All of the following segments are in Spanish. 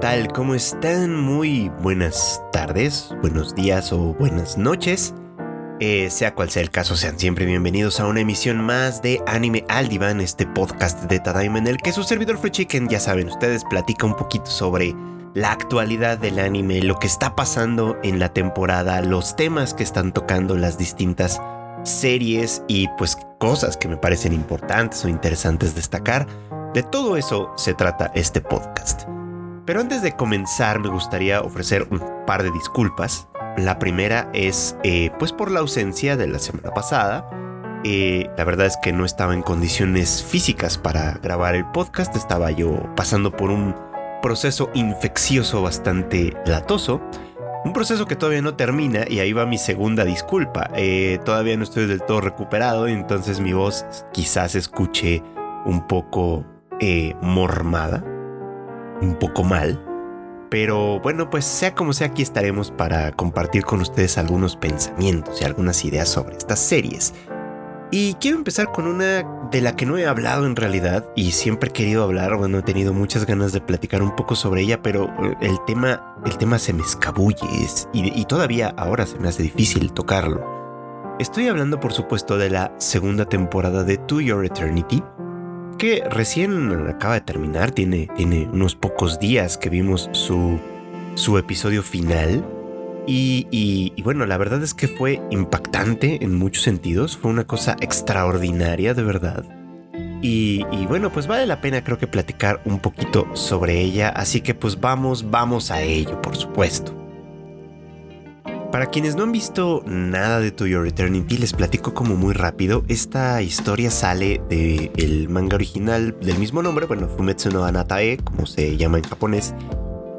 tal? ¿Cómo están? Muy buenas tardes, buenos días o buenas noches. Eh, sea cual sea el caso, sean siempre bienvenidos a una emisión más de Anime al Diván, este podcast de Tadaima en el que su servidor Free Chicken, ya saben ustedes, platica un poquito sobre la actualidad del anime, lo que está pasando en la temporada, los temas que están tocando las distintas series y pues cosas que me parecen importantes o interesantes destacar. De todo eso se trata este podcast. Pero antes de comenzar me gustaría ofrecer un par de disculpas. La primera es eh, pues por la ausencia de la semana pasada. Eh, la verdad es que no estaba en condiciones físicas para grabar el podcast. Estaba yo pasando por un proceso infeccioso bastante latoso. Un proceso que todavía no termina y ahí va mi segunda disculpa. Eh, todavía no estoy del todo recuperado, entonces mi voz quizás escuche un poco mormada un poco mal. Pero bueno, pues sea como sea, aquí estaremos para compartir con ustedes algunos pensamientos y algunas ideas sobre estas series. Y quiero empezar con una de la que no he hablado en realidad y siempre he querido hablar, bueno, he tenido muchas ganas de platicar un poco sobre ella, pero eh, el tema, el tema se me escabulle y, y todavía ahora se me hace difícil tocarlo. Estoy hablando por supuesto de la segunda temporada de To Your Eternity, que recién acaba de terminar, tiene, tiene unos pocos días que vimos su, su episodio final. Y, bueno, la verdad es que fue impactante en muchos sentidos, fue una cosa extraordinaria de verdad. Y, y, bueno, pues vale la pena creo que platicar un poquito sobre ella, así que pues vamos, vamos a ello, por supuesto. Para quienes no han visto nada de To Your Eternity, les platico como muy rápido. Esta historia sale del manga original del mismo nombre, bueno, Fumetsu no Anatae, como se llama en japonés,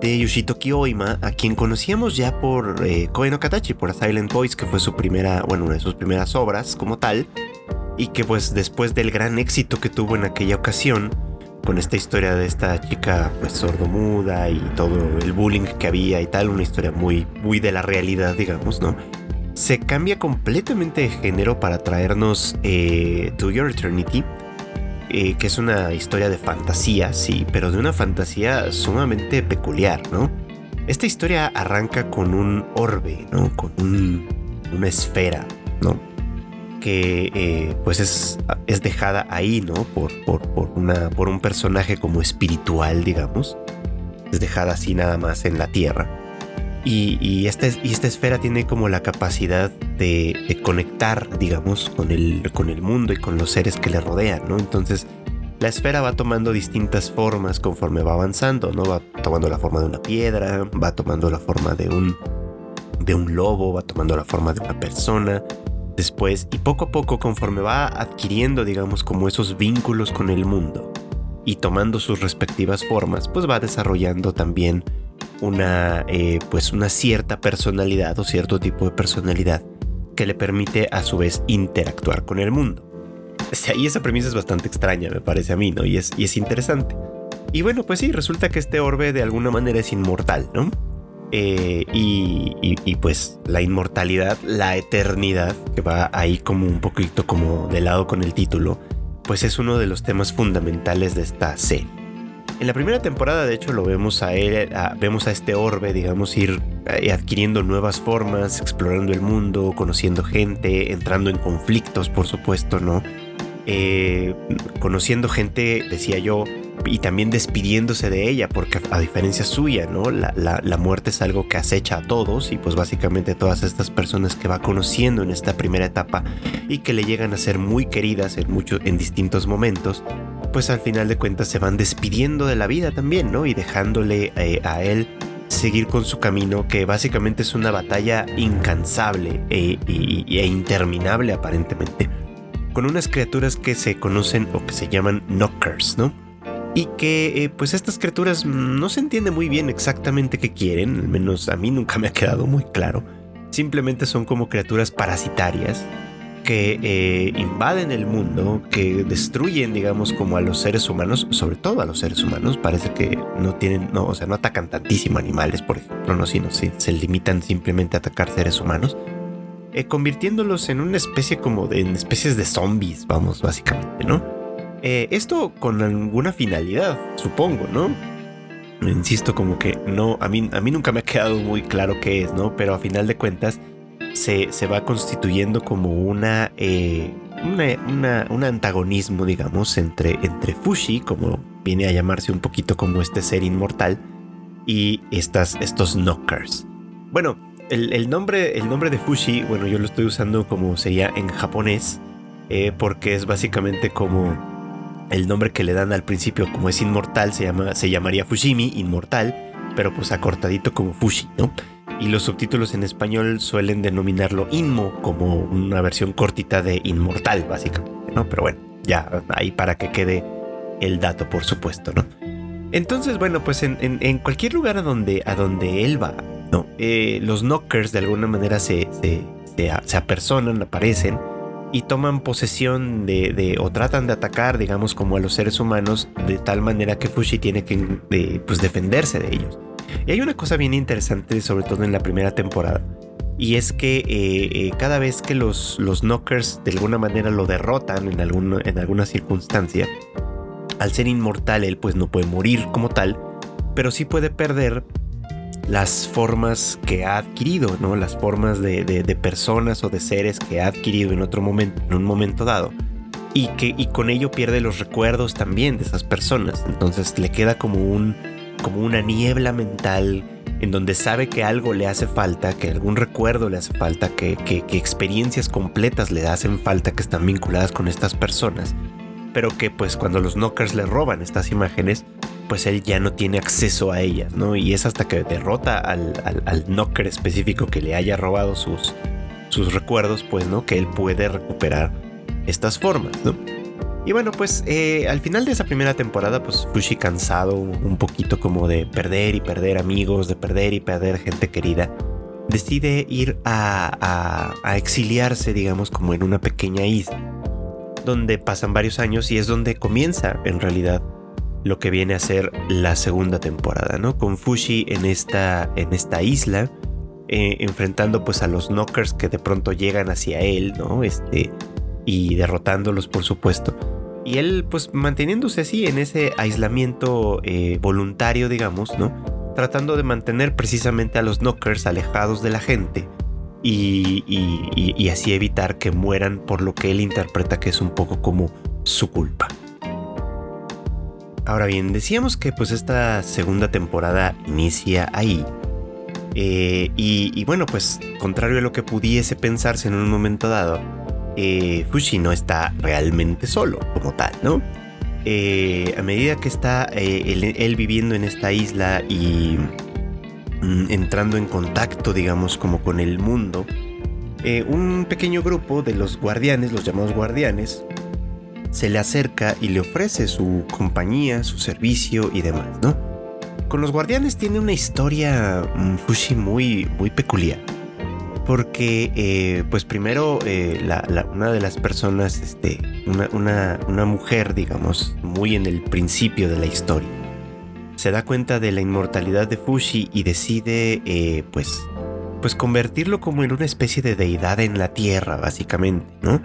de Yoshitoki Oima, a quien conocíamos ya por eh, Koe no Katachi, por A Silent que fue su primera, bueno, una de sus primeras obras como tal, y que pues después del gran éxito que tuvo en aquella ocasión, con esta historia de esta chica pues sordomuda y todo el bullying que había y tal, una historia muy, muy de la realidad, digamos, ¿no? Se cambia completamente de género para traernos eh, To Your Eternity, eh, que es una historia de fantasía, sí, pero de una fantasía sumamente peculiar, ¿no? Esta historia arranca con un orbe, ¿no? Con una esfera, ¿no? Que eh, pues es, es, dejada ahí, ¿no? Por, por, por, una, por un personaje como espiritual, digamos. Es dejada así nada más en la Tierra. Y, y, esta, y esta esfera tiene como la capacidad de, conectar, digamos, con el, con el mundo y con los seres que le rodean, ¿no? Entonces, la esfera va tomando distintas formas conforme va avanzando, ¿no? Va tomando la forma de una piedra, va tomando la forma de un, de un lobo, va tomando la forma de una persona, después y poco a poco conforme va adquiriendo, digamos, como esos vínculos con el mundo y tomando sus respectivas formas, pues va desarrollando también una, eh, pues una cierta personalidad o cierto tipo de personalidad que le permite a su vez interactuar con el mundo. Y esa premisa es bastante extraña, me parece a mí, ¿no? Y es, y es interesante. Y bueno, pues sí, resulta que este orbe de alguna manera es inmortal, ¿no? Eh, y, pues la inmortalidad, la eternidad, que va ahí como un poquito como de lado con el título, pues es uno de los temas fundamentales de esta serie. En la primera temporada, de hecho, lo vemos a él, vemos a este orbe, digamos, ir eh, adquiriendo nuevas formas, explorando el mundo, conociendo gente, entrando en conflictos, por supuesto, ¿no? Eh, conociendo gente, decía yo, y también despidiéndose de ella, porque a diferencia suya, ¿no? La, la, muerte es algo que acecha a todos y pues básicamente todas estas personas que va conociendo en esta primera etapa y que le llegan a ser muy queridas en, muchos en distintos momentos, pues al final de cuentas se van despidiendo de la vida también, ¿no? Y dejándole eh, a él seguir con su camino, que básicamente es una batalla incansable e, e interminable aparentemente, con unas criaturas que se conocen o que se llaman knockers, ¿no? y que eh, pues estas criaturas no se entiende muy bien exactamente qué quieren, al menos a mí nunca me ha quedado muy claro. Simplemente son como criaturas parasitarias que eh, invaden el mundo, que destruyen, digamos, como a los seres humanos, sobre todo a los seres humanos. Parece que no tienen, no, o sea, no atacan tantísimo animales, por ejemplo, no, sino se, se limitan simplemente a atacar seres humanos, eh, convirtiéndolos en una especie como de en especies de zombies, vamos, básicamente, ¿no? Eh, esto con alguna finalidad, supongo, ¿no? insisto, como que no, a mí, a mí nunca me ha quedado muy claro qué es, ¿no? Pero a final de cuentas se, se va constituyendo como una, eh, una, un antagonismo, digamos, entre, entre Fushi, como viene a llamarse un poquito como este ser inmortal, y estas, estos knockers. Bueno, el, nombre, el nombre de Fushi, bueno, yo lo estoy usando como sería en japonés, eh, porque es básicamente como el nombre que le dan al principio, como es inmortal, se, llama, se llamaría Fushimi, inmortal, pero pues acortadito como Fushi, ¿no? Y los subtítulos en español suelen denominarlo Inmo, como una versión cortita de inmortal, básicamente, ¿no? Pero bueno, ya ahí para que quede el dato, por supuesto, ¿no? Entonces, bueno, pues en, cualquier lugar a donde, a donde él va, ¿no? Eh, los knockers de alguna manera se, se, se apersonan, aparecen y toman posesión de, o tratan de atacar, digamos, como a los seres humanos, de tal manera que Fushi tiene que pues, defenderse de ellos. Y hay una cosa bien interesante, sobre todo en la primera temporada, y es que eh, eh, cada vez que los, los knockers de alguna manera lo derrotan en, algún, en alguna circunstancia, al ser inmortal él pues no puede morir como tal, pero sí puede perder las formas que ha adquirido, ¿no? Las formas de, personas o de seres que ha adquirido en otro momento, en un momento dado. Y que y con ello pierde los recuerdos también de esas personas. Entonces le queda como un como una niebla mental en donde sabe que algo le hace falta, que algún recuerdo le hace falta, que, que experiencias completas le hacen falta que están vinculadas con estas personas. Pero que pues cuando los knockers le roban estas imágenes, pues él ya no tiene acceso a ellas, ¿no? Y es hasta que derrota al, knocker específico que le haya robado sus, sus recuerdos, pues, ¿no? Que él puede recuperar estas formas, ¿no? Y bueno, pues eh, al final de esa primera temporada, pues Fushi cansado un poquito como de perder y perder amigos, de perder y perder gente querida, decide ir a, a exiliarse, digamos, como en una pequeña isla, donde pasan varios años y es donde comienza en realidad lo que viene a ser la segunda temporada, ¿no? Con Fushi en esta, en esta isla, eh, enfrentando pues a los knockers que de pronto llegan hacia él, ¿no? Este, y derrotándolos por supuesto. Y él pues manteniéndose así en ese aislamiento eh, voluntario, digamos, ¿no? Tratando de mantener precisamente a los knockers alejados de la gente. Y, y así evitar que mueran por lo que él interpreta que es un poco como su culpa. Ahora bien, decíamos que pues esta segunda temporada inicia ahí. Eh, y, bueno, pues contrario a lo que pudiese pensarse en un momento dado, eh, Fushi no está realmente solo como tal, ¿no? Eh, a medida que está él, viviendo en esta isla y entrando en contacto, digamos, como con el mundo, un pequeño grupo de los guardianes, los llamados guardianes, se le acerca y le ofrece su compañía, su servicio y demás, ¿no? Con los guardianes tiene una historia mm, Fushi muy, muy peculiar. Porque, eh, pues primero, eh, una de las personas, este, una, una, mujer, digamos, muy en el principio de la historia, se da cuenta de la inmortalidad de Fushi y decide, eh, pues, pues convertirlo como en una especie de deidad en la tierra, básicamente, ¿no?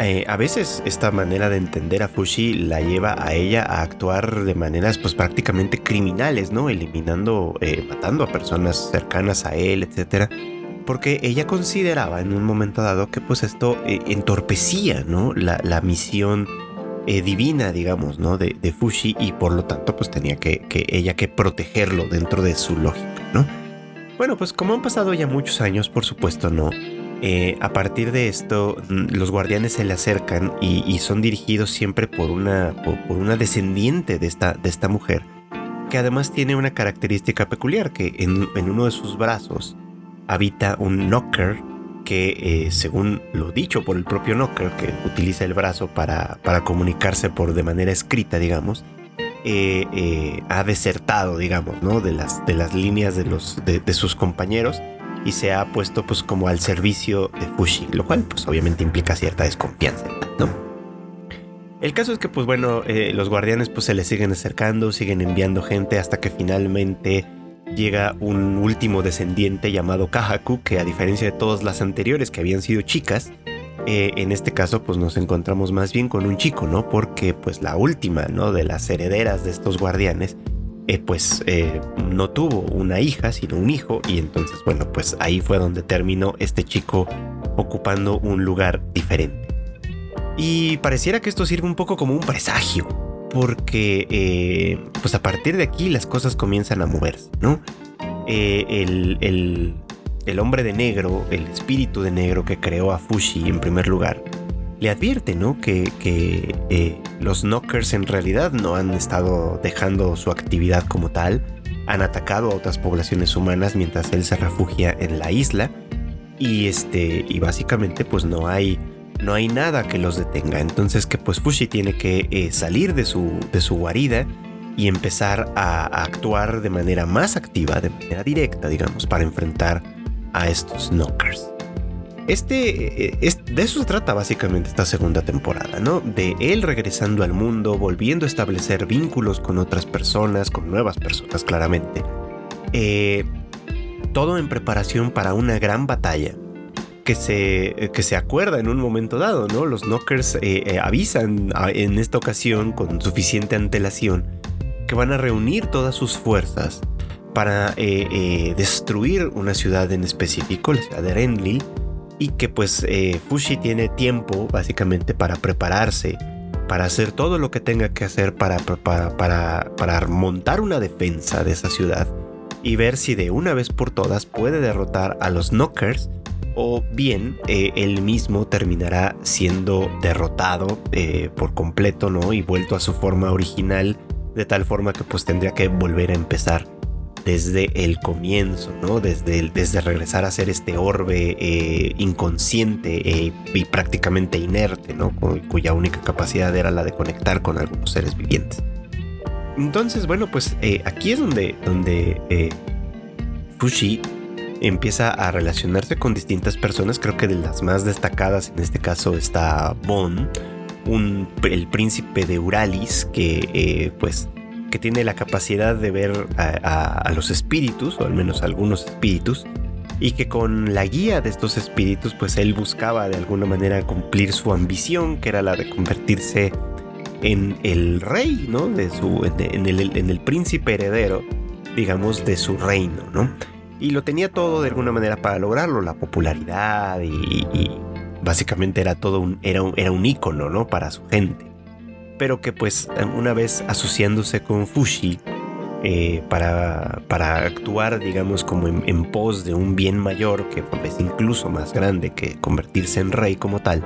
Eh, a veces esta manera de entender a Fushi la lleva a ella a actuar de maneras pues prácticamente criminales, ¿no? Eliminando, eh, matando a personas cercanas a él, etc. Porque ella consideraba en un momento dado que pues esto entorpecía, ¿no? La, misión divina, digamos, ¿no? De, Fushi y por lo tanto pues tenía que, ella que protegerlo dentro de su lógica, ¿no? Bueno, pues como han pasado ya muchos años, por supuesto, no eh, a partir de esto, mm, los guardianes se le acercan y, son dirigidos siempre por una, por, una descendiente de esta, de esta mujer, que además tiene una característica peculiar, que en, uno de sus brazos habita un knocker que, eh, según lo dicho por el propio knocker, que utiliza el brazo para, para comunicarse por de manera escrita, digamos, eh, ha desertado, digamos, ¿no? de, las, de las líneas de, los, de sus compañeros y se ha puesto pues como al servicio de Fushi, lo cual pues obviamente implica cierta desconfianza, ¿no? El caso es que pues bueno, eh, los guardianes pues se le siguen acercando, siguen enviando gente hasta que finalmente llega un último descendiente llamado Kahaku, que a diferencia de todas las anteriores que habían sido chicas, eh, en este caso pues nos encontramos más bien con un chico, ¿no? Porque pues la última, ¿no? De las herederas de estos guardianes eh, pues eh, no tuvo una hija, sino un hijo, y entonces, bueno, pues ahí fue donde terminó este chico ocupando un lugar diferente. Y pareciera que esto sirve un poco como un presagio, porque eh, pues a partir de aquí las cosas comienzan a moverse, ¿no? el, el hombre de negro, el espíritu de negro que creó a Fushi en primer lugar, le advierte, ¿no? Que, eh, los knockers en realidad no han estado dejando su actividad como tal, han atacado a otras poblaciones humanas mientras él se refugia en la isla y este y básicamente pues no hay no hay nada que los detenga. Entonces que pues Fushi tiene que eh, salir de su, de su guarida y empezar a, actuar de manera más activa, de manera directa, digamos, para enfrentar a estos knockers. Este, eh, de eso se trata básicamente esta segunda temporada, ¿no? De él regresando al mundo, volviendo a establecer vínculos con otras personas, con nuevas personas claramente. Eh, todo en preparación para una gran batalla que se, que se acuerda en un momento dado, ¿no? Los Knockers eh, avisan en esta ocasión con suficiente antelación que van a reunir todas sus fuerzas para destruir una ciudad en específico, la ciudad de Renly, y que pues eh, Fushi tiene tiempo básicamente para prepararse, para hacer todo lo que tenga que hacer para, para, para, montar una defensa de esa ciudad y ver si de una vez por todas puede derrotar a los Knockers o bien eh, él mismo terminará siendo derrotado eh, por completo, ¿no? Y vuelto a su forma original, de tal forma que pues tendría que volver a empezar desde el comienzo, ¿no? Desde, desde regresar a ser este orbe eh, inconsciente y prácticamente inerte, ¿no? cuya única capacidad era la de conectar con algunos seres vivientes. Entonces, bueno, pues aquí es donde, donde Fushi empieza a relacionarse con distintas personas. Creo que de las más destacadas en este caso está Bon, el príncipe de Uralis, que pues que tiene la capacidad de ver a, los espíritus, o al menos algunos espíritus, y que con la guía de estos espíritus, pues él buscaba de alguna manera cumplir su ambición, que era la de convertirse en el rey, ¿no? De su, en, el, príncipe heredero, digamos, de su reino, ¿no? Y lo tenía todo de alguna manera para lograrlo, la popularidad y, básicamente era todo un, era un, era un ícono, ¿no? Para su gente pero que pues una vez asociándose con Fushi eh, para, para, actuar, digamos, como en, pos de un bien mayor, que es incluso más grande que convertirse en rey como tal,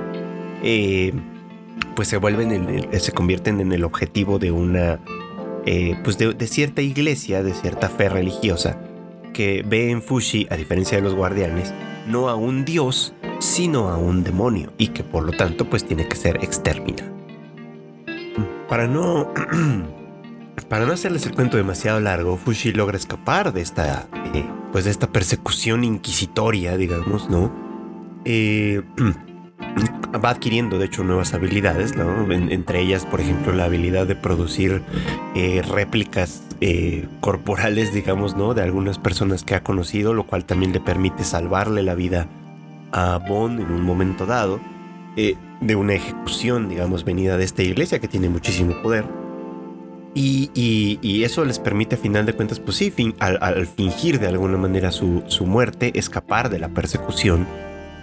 eh, pues se vuelven, se convierten en el objetivo de una, eh, pues de, cierta iglesia, de cierta fe religiosa, que ve en Fushi, a diferencia de los guardianes, no a un dios, sino a un demonio, y que por lo tanto pues tiene que ser exterminado para no. para no hacerles el cuento demasiado largo, Fushi logra escapar de esta. Eh, pues de esta persecución inquisitoria, digamos, ¿no? Eh, va adquiriendo, de hecho, nuevas habilidades, ¿no? entre ellas, por ejemplo, la habilidad de producir eh, réplicas corporales, digamos, ¿no? De algunas personas que ha conocido, lo cual también le permite salvarle la vida a Bond en un momento dado. Eh, de una ejecución, digamos, venida de esta iglesia que tiene muchísimo poder. Y, eso les permite a final de cuentas, pues sí, al, fingir de alguna manera su, muerte, escapar de la persecución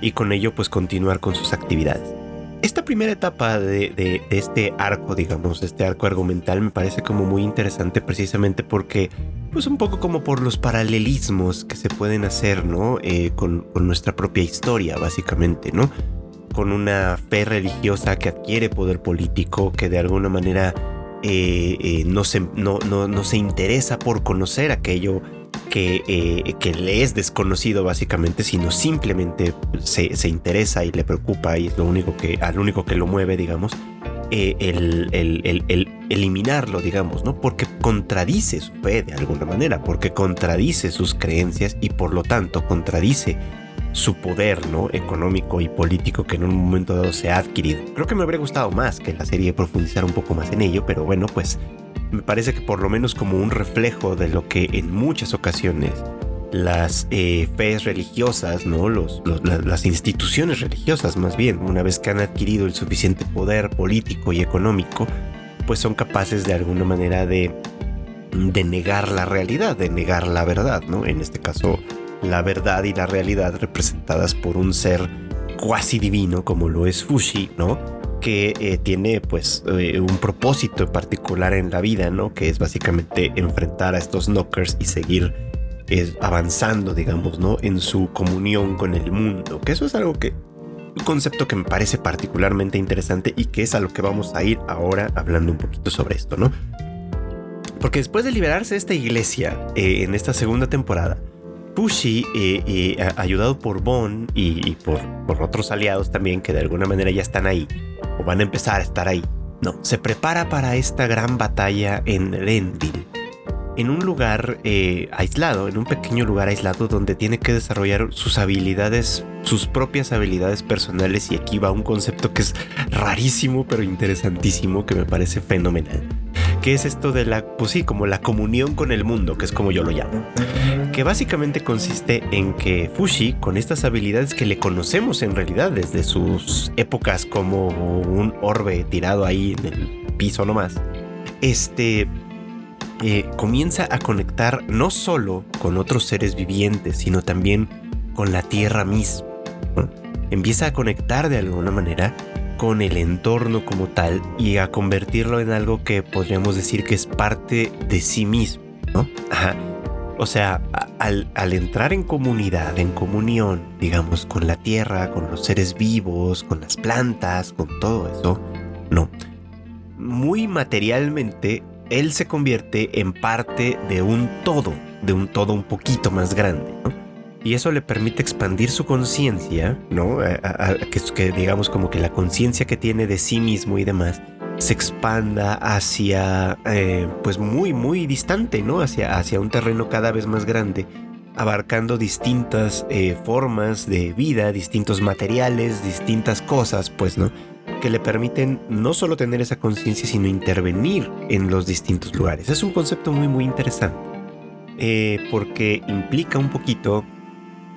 y con ello pues continuar con sus actividades. Esta primera etapa de, este arco, digamos, de este arco argumental me parece como muy interesante precisamente porque, pues un poco como por los paralelismos que se pueden hacer, ¿no? Eh, con, con nuestra propia historia, básicamente, ¿no? con una fe religiosa que adquiere poder político, que de alguna manera eh, eh, no, se, no, no, se interesa por conocer aquello que, eh, que, le es desconocido básicamente, sino simplemente se, interesa y le preocupa y es lo único que, al único que lo mueve, digamos, el, el, eliminarlo, digamos, ¿no? Porque contradice su fe de alguna manera, porque contradice sus creencias y por lo tanto contradice su poder ¿no? económico y político que en un momento dado se ha adquirido. Creo que me habría gustado más que la serie profundizara un poco más en ello, pero bueno, pues me parece que por lo menos como un reflejo de lo que en muchas ocasiones las eh, fees religiosas, ¿no? Los, las instituciones religiosas más bien, una vez que han adquirido el suficiente poder político y económico, pues son capaces de alguna manera de de negar la realidad, de negar la verdad, ¿no? En este caso, la verdad y la realidad representadas por un ser cuasi divino como lo es Fushi, ¿no? Que eh, tiene pues eh, un propósito particular en la vida, ¿no? Que es básicamente enfrentar a estos knockers y seguir eh, avanzando, digamos, ¿no? En su comunión con el mundo. Que eso es algo que un concepto que me parece particularmente interesante y que es a lo que vamos a ir ahora hablando un poquito sobre esto, ¿no? Porque después de liberarse de esta iglesia en esta segunda temporada, Fushi, eh, eh, ayudado por Bon y, por, por, otros aliados también que de alguna manera ya están ahí, o van a empezar a estar ahí, no, se prepara para esta gran batalla en Rendil, en un lugar aislado, en un pequeño lugar aislado donde tiene que desarrollar sus habilidades, sus propias habilidades personales y aquí va un concepto que es rarísimo pero interesantísimo que me parece fenomenal que es esto de la, pues sí, como la comunión con el mundo, que es como yo lo llamo. Que básicamente consiste en que Fushi, con estas habilidades que le conocemos en realidad desde sus épocas como un orbe tirado ahí en el piso nomás, este eh, comienza a conectar no solo con otros seres vivientes, sino también con la tierra misma. Empieza a conectar de alguna manera con el entorno como tal y a convertirlo en algo que podríamos decir que es parte de sí mismo, ¿no? O sea, al, entrar en comunidad, en comunión, digamos, con la tierra, con los seres vivos, con las plantas, con todo eso, no. Muy materialmente, él se convierte en parte de un todo, de un todo un poquito más grande, ¿no? y eso le permite expandir su conciencia, ¿no? que, digamos como que la conciencia que tiene de sí mismo y demás se expanda hacia, eh, pues muy, muy distante, ¿no? Hacia, hacia un terreno cada vez más grande, abarcando distintas eh, formas de vida, distintos materiales, distintas cosas, pues, ¿no? Que le permiten no solo tener esa conciencia, sino intervenir en los distintos lugares. Es un concepto muy, muy interesante. Eh, porque implica un poquito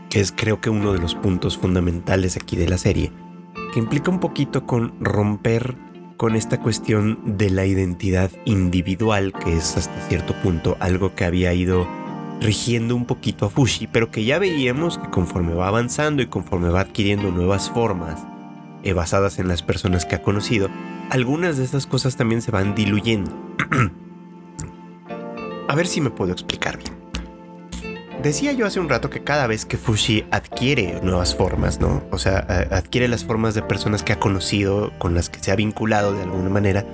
que es creo que uno de los puntos fundamentales aquí de la serie, que implica un poquito con romper con esta cuestión de la identidad individual, que es hasta cierto punto algo que había ido rigiendo un poquito a Fushi, pero que ya veíamos que conforme va avanzando y conforme va adquiriendo nuevas formas eh, basadas en las personas que ha conocido, algunas de esas cosas también se van diluyendo. a ver si me puedo explicar bien. Decía yo hace un rato que cada vez que Fushi adquiere nuevas formas, ¿no? O sea, adquiere las formas de personas que ha conocido, con las que se ha vinculado de alguna manera,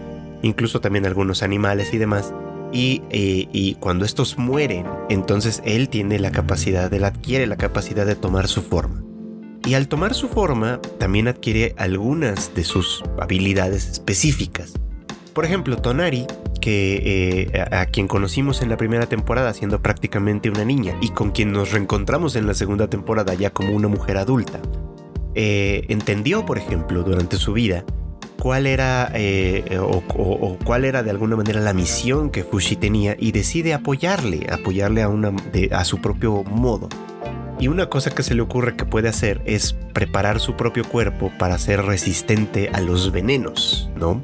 incluso también algunos animales y demás. Y, eh, y, cuando estos mueren, entonces él tiene la capacidad, él adquiere la capacidad de tomar su forma. Y al tomar su forma, también adquiere algunas de sus habilidades específicas. Por ejemplo, Tonari que eh, a, quien conocimos en la primera temporada siendo prácticamente una niña y con quien nos reencontramos en la segunda temporada ya como una mujer adulta, eh, entendió, por ejemplo, durante su vida cuál era eh, o, cuál era de alguna manera la misión que Fushi tenía y decide apoyarle, apoyarle a, una, a su propio modo. Y una cosa que se le ocurre que puede hacer es preparar su propio cuerpo para ser resistente a los venenos, ¿no?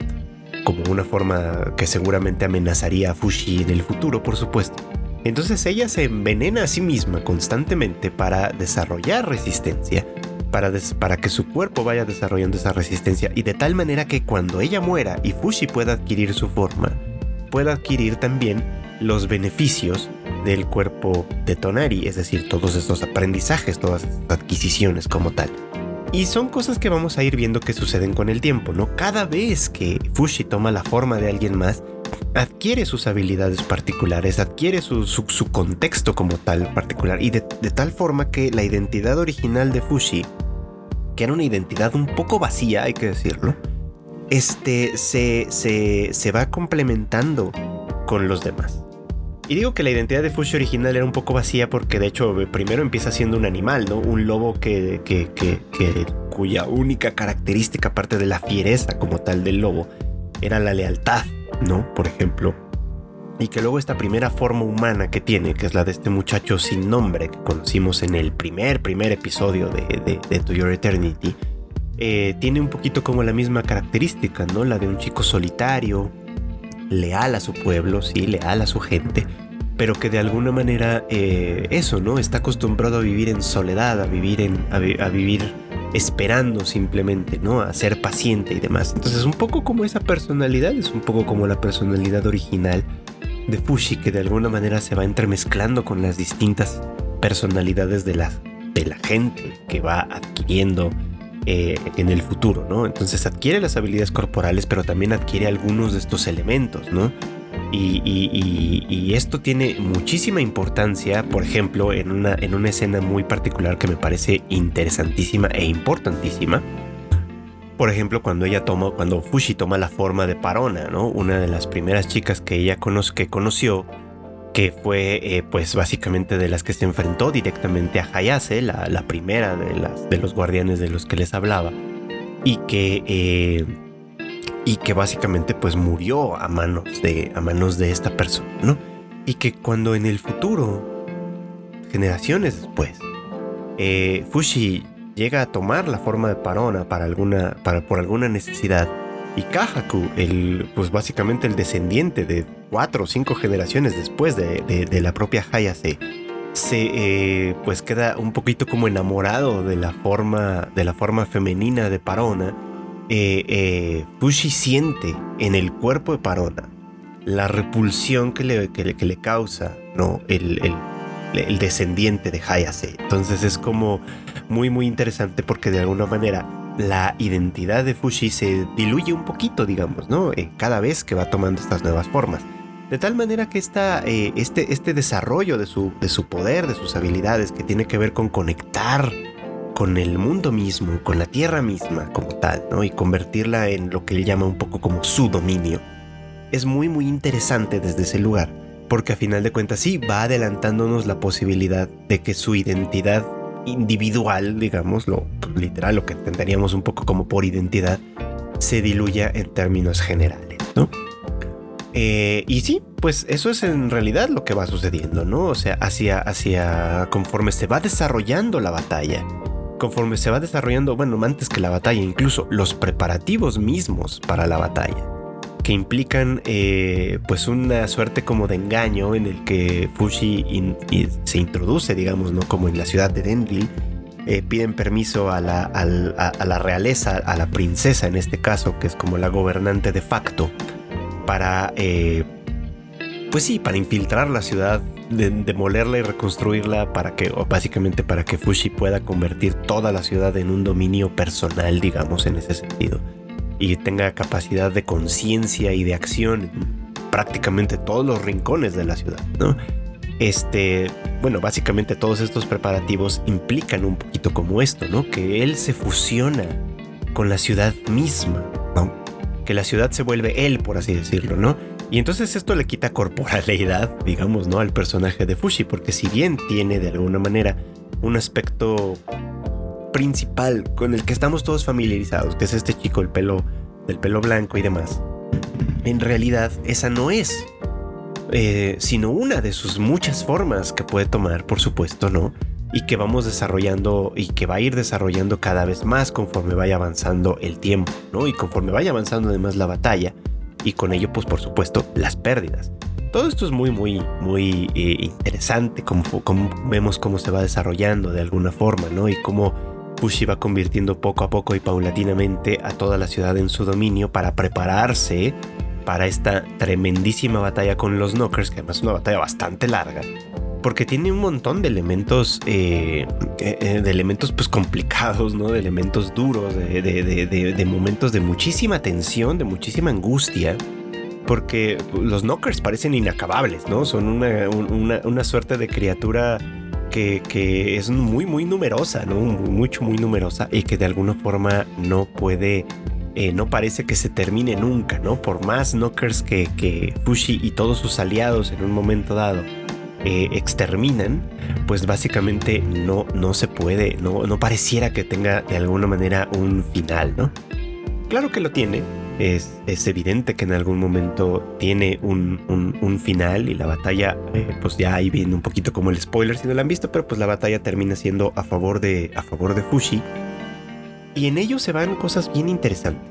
Como una forma que seguramente amenazaría a Fushi en el futuro, por supuesto. Entonces ella se envenena a sí misma constantemente para desarrollar resistencia, para, para que su cuerpo vaya desarrollando esa resistencia y de tal manera que cuando ella muera y Fushi pueda adquirir su forma, pueda adquirir también los beneficios del cuerpo de Tonari, es decir, todos estos aprendizajes, todas estas adquisiciones como tal. Y son cosas que vamos a ir viendo que suceden con el tiempo, ¿no? Cada vez que Fushi toma la forma de alguien más, adquiere sus habilidades particulares, adquiere su, contexto como tal particular y de, tal forma que la identidad original de Fushi, que era una identidad un poco vacía, hay que decirlo, este se, se, se va complementando con los demás. Y digo que la identidad de Fushi original era un poco vacía porque de hecho primero empieza siendo un animal, ¿no? Un lobo que, que, que, cuya única característica, aparte de la fiereza como tal del lobo, era la lealtad, ¿no? Por ejemplo. Y que luego esta primera forma humana que tiene, que es la de este muchacho sin nombre que conocimos en el primer, primer episodio de, de, To Your Eternity, eh, tiene un poquito como la misma característica, ¿no? La de un chico solitario, leal a su pueblo, sí, leal a su gente, pero que de alguna manera eh, eso, ¿no? Está acostumbrado a vivir en soledad, a vivir, en, a, vivir esperando simplemente, ¿no? A ser paciente y demás. Entonces un poco como esa personalidad, es un poco como la personalidad original de Fushi que de alguna manera se va entremezclando con las distintas personalidades de la, de la gente que va adquiriendo eh, en el futuro, ¿no? Entonces adquiere las habilidades corporales, pero también adquiere algunos de estos elementos, ¿no? Y, esto tiene muchísima importancia, por ejemplo, en una, en una escena muy particular que me parece interesantísima e importantísima. Por ejemplo, cuando ella toma, cuando Fushi toma la forma de Parona, ¿no? Una de las primeras chicas que ella que conoció, que fue eh, pues básicamente de las que se enfrentó directamente a Hayase, la, primera de, las, de los guardianes de los que les hablaba, y que eh, y que básicamente pues murió a manos de, a manos de esta persona, ¿no? Y que cuando en el futuro, generaciones después, eh, Fushi llega a tomar la forma de Parona para alguna, para, por alguna necesidad, y Kahaku, el, pues básicamente el descendiente de cuatro o cinco generaciones después de, la propia Hayase, se eh, pues queda un poquito como enamorado de la forma, de la forma femenina de Parona eh, eh, Fushi siente en el cuerpo de Parona la repulsión que le, que le, causa ¿no? el, el, descendiente de Hayase. Entonces es como muy muy interesante porque de alguna manera la identidad de Fushi se diluye un poquito, digamos, ¿no? Eh, cada vez que va tomando estas nuevas formas. De tal manera que esta, eh, este, este desarrollo de su, de su poder, de sus habilidades, que tiene que ver con conectar con el mundo mismo, con la tierra misma como tal, ¿no? Y convertirla en lo que él llama un poco como su dominio. Es muy muy interesante desde ese lugar, porque a final de cuentas sí va adelantándonos la posibilidad de que su identidad individual, digamos, lo literal, lo que entenderíamos un poco como por identidad, se diluya en términos generales, ¿no? Eh, y sí, pues eso es en realidad lo que va sucediendo, ¿no? O sea, hacia, hacia conforme se va desarrollando la batalla, conforme se va desarrollando, bueno, antes que la batalla, incluso los preparativos mismos para la batalla, que implican eh, pues una suerte como de engaño en el que Fushi se introduce, digamos, ¿no? Como en la ciudad de Denville, eh, piden permiso a la, realeza, a la princesa en este caso, que es como la gobernante de facto, para, eh, pues sí, para infiltrar la ciudad de demolerla y reconstruirla para que, o básicamente para que Fushi pueda convertir toda la ciudad en un dominio personal, digamos, en ese sentido. Y tenga capacidad de conciencia y de acción en prácticamente todos los rincones de la ciudad, ¿no? Este, bueno, básicamente todos estos preparativos implican un poquito como esto, ¿no? Que él se fusiona con la ciudad misma, ¿no? Que la ciudad se vuelve él, por así decirlo, ¿no? Y entonces esto le quita corporalidad, digamos, ¿no? Al personaje de Fushi, porque si bien tiene de alguna manera un aspecto principal con el que estamos todos familiarizados, que es este chico, el pelo, del pelo blanco y demás, en realidad esa no es, eh, sino una de sus muchas formas que puede tomar, por supuesto, ¿no? Y que vamos desarrollando y que va a ir desarrollando cada vez más conforme vaya avanzando el tiempo, ¿no? Y conforme vaya avanzando además la batalla y con ello pues por supuesto las pérdidas. Todo esto es muy muy muy eh, interesante como, como, vemos cómo se va desarrollando de alguna forma, ¿no? Y cómo Fushi va convirtiendo poco a poco y paulatinamente a toda la ciudad en su dominio para prepararse para esta tremendísima batalla con los Knockers, que además es una batalla bastante larga, porque tiene un montón de elementos, eh, eh, de elementos pues complicados, ¿no? De elementos duros, de, momentos de muchísima tensión, de muchísima angustia. Porque los knockers parecen inacabables, ¿no? Son una, suerte de criatura que, es muy, muy numerosa, ¿no? Mucho, muy numerosa y que de alguna forma no puede eh, no parece que se termine nunca, ¿no? Por más knockers que, que Fushi y todos sus aliados en un momento dado eh, exterminan, pues básicamente no, no se puede, no, no pareciera que tenga de alguna manera un final, ¿no? Claro que lo tiene, es, evidente que en algún momento tiene un, un, final y la batalla, eh, pues ya ahí viene un poquito como el spoiler si no lo han visto, pero pues la batalla termina siendo a favor de, a favor de Fushi. Y en ello se van cosas bien interesantes.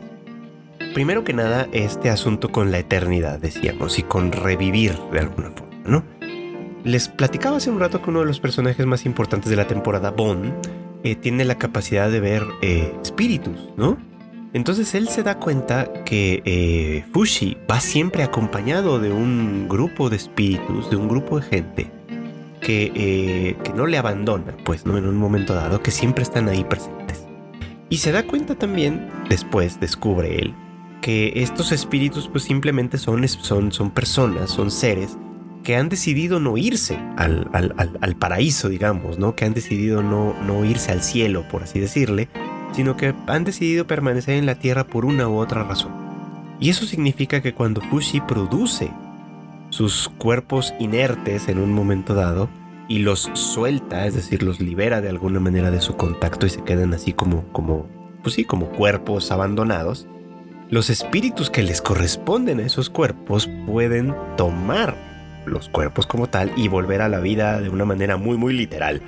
primero que nada, este asunto con la eternidad, decíamos, y con revivir de alguna forma, ¿no? Les platicaba hace un rato que uno de los personajes más importantes de la temporada, Bond, eh, tiene la capacidad de ver eh, espíritus, ¿no? Entonces él se da cuenta que eh, Fushi va siempre acompañado de un grupo de espíritus, de un grupo de gente que, que no le abandona, pues, ¿no? En un momento dado, que siempre están ahí presentes. Y se da cuenta también, después descubre él, que estos espíritus pues simplemente son, son, son personas, son seres que han decidido no irse al, al, paraíso, digamos, ¿no? Que han decidido no, no irse al cielo, por así decirle, sino que han decidido permanecer en la tierra por una u otra razón. Y eso significa que cuando Fushi produce sus cuerpos inertes en un momento dado y los suelta, es decir, los libera de alguna manera de su contacto y se quedan así como, como, pues sí, como cuerpos abandonados, los espíritus que les corresponden a esos cuerpos pueden tomar los cuerpos como tal y volver a la vida de una manera muy muy literal.